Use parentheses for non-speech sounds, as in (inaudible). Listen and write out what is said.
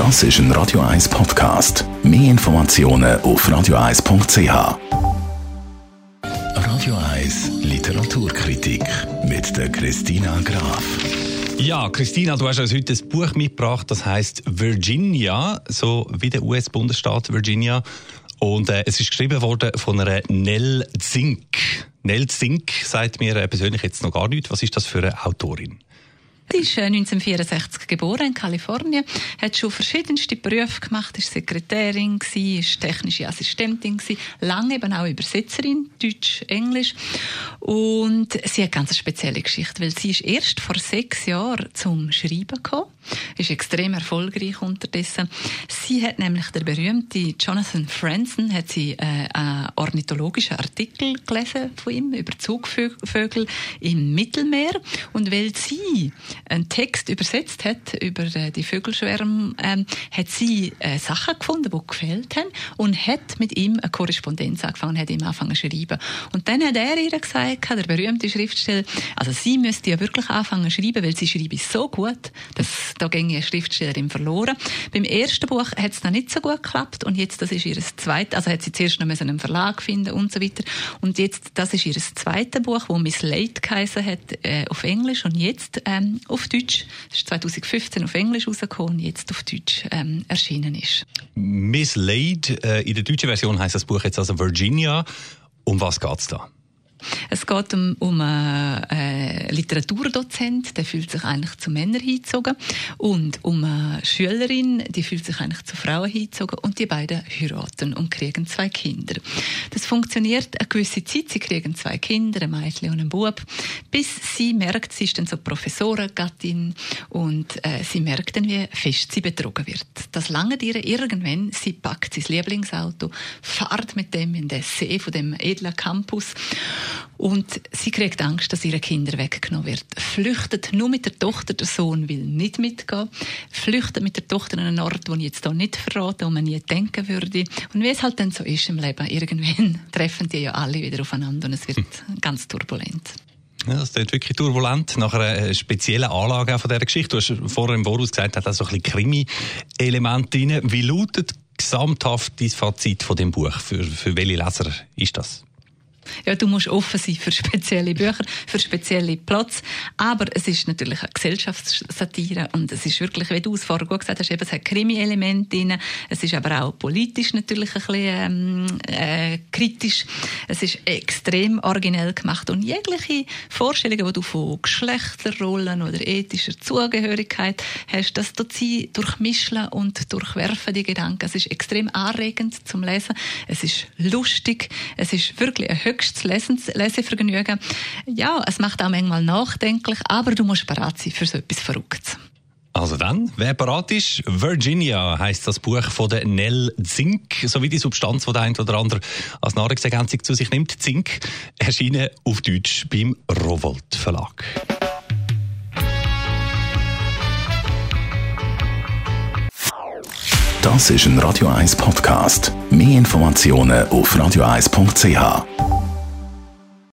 Das ist ein Radio 1 Podcast. Mehr Informationen auf radio1.ch. Radio 1 Literaturkritik mit der Christina Graf. Ja, Christina, du hast uns heute ein Buch mitgebracht, das heißt Virginia, so wie der US-Bundesstaat Virginia. Und äh, es ist geschrieben worden von einer Nell Zink. Nell Zink sagt mir äh, persönlich jetzt noch gar nichts. Was ist das für eine Autorin? Ist 1964 äh, geboren in Kalifornien, hat schon verschiedenste Berufe gemacht, ist Sekretärin ist technische Assistentin lange eben auch Übersetzerin Deutsch, Englisch und sie hat ganz eine spezielle Geschichte, weil sie ist erst vor sechs Jahren zum Schreiben gekommen, ist extrem erfolgreich unterdessen. Sie hat nämlich der berühmte Jonathan Franzen hat sie äh, einen ornithologischen Artikel gelesen von ihm über Zugvögel im Mittelmeer und weil sie einen Text übersetzt hat über äh, die Vögelschwärme, ähm, hat sie äh, Sachen gefunden, die gefällt haben und hat mit ihm eine Korrespondenz angefangen, hat ihm angefangen zu schreiben. Und dann hat er ihr gesagt, der berühmte Schriftsteller, also sie müsste ja wirklich anfangen zu schreiben, weil sie schreibe so gut, dass da ginge eine Schriftstellerin verloren. Beim ersten Buch hat es dann nicht so gut geklappt und jetzt, das ist ihr zweites, also hat sie zuerst noch einen Verlag finden und so weiter und jetzt, das ist ihr zweites Buch, wo Miss Late geheißen hat, äh, auf Englisch und jetzt ähm, auf Deutsch. Das ist 2015 auf Englisch rausgekommen und jetzt auf Deutsch ähm, erschienen ist. Miss Lade, äh, in der deutschen Version heißt das Buch jetzt also Virginia. Um was geht es da? Es geht um, um einen äh, Literaturdozent, der fühlt sich eigentlich zu Männern hingezogen. Und um eine Schülerin, die fühlt sich eigentlich zu Frauen hingezogen. Und die beiden heiraten und kriegen zwei Kinder. Das funktioniert eine gewisse Zeit, sie kriegen zwei Kinder, ein Mädchen und ein Bub, bis sie merkt, sie ist dann so Professorengattin. Und äh, sie merkt dann, wie fest sie betrogen wird. Das lange ihr irgendwann, sie packt sein Lieblingsauto, fährt mit dem in den See von dem edlen Campus und sie kriegt Angst, dass ihre Kinder weggenommen wird. Flüchtet nur mit der Tochter, der Sohn will nicht mitgehen. Flüchtet mit der Tochter an einen Ort, wo ich jetzt hier nicht verrate, wo man nie denken würde. Und wie es halt dann so ist im Leben, irgendwann (laughs) treffen die ja alle wieder aufeinander und es wird ganz turbulent. Ja, das ist wirklich turbulent nach einer speziellen Anlage von dieser Geschichte. Du hast vorher im Voraus gesagt, hat da so ein bisschen Krimi-Elemente drin. Wie lautet gesamthaft dein Fazit von dem Buch? Für, für welche Leser ist das? Ja, du musst offen sein für spezielle Bücher, für spezielle Platz. Aber es ist natürlich eine Gesellschaftssatire und es ist wirklich, wie du es vorher gut gesagt hast, eben, es hat Krimi-Elemente drin. Es ist aber auch politisch natürlich ein bisschen ähm, äh, kritisch. Es ist extrem originell gemacht und jegliche Vorstellungen, die du von Geschlechterrollen oder ethischer Zugehörigkeit hast, das tut sie durchmischen und durchwerfen die Gedanken. Es ist extrem anregend zum Lesen. Es ist lustig. Es ist wirklich ein höchstes Lesevergnügen. Ja, es macht auch manchmal nachdenklich, aber du musst bereit sein für so etwas Verrücktes. Also dann, wer bereit ist, Virginia heißt das Buch von der Nell Zink, sowie die Substanz, die der ein oder andere als Nahrungsergänzung zu sich nimmt. Zink erschienen auf Deutsch beim Rowold Verlag. Das ist ein Radio 1 Podcast. Mehr Informationen auf radio1.ch.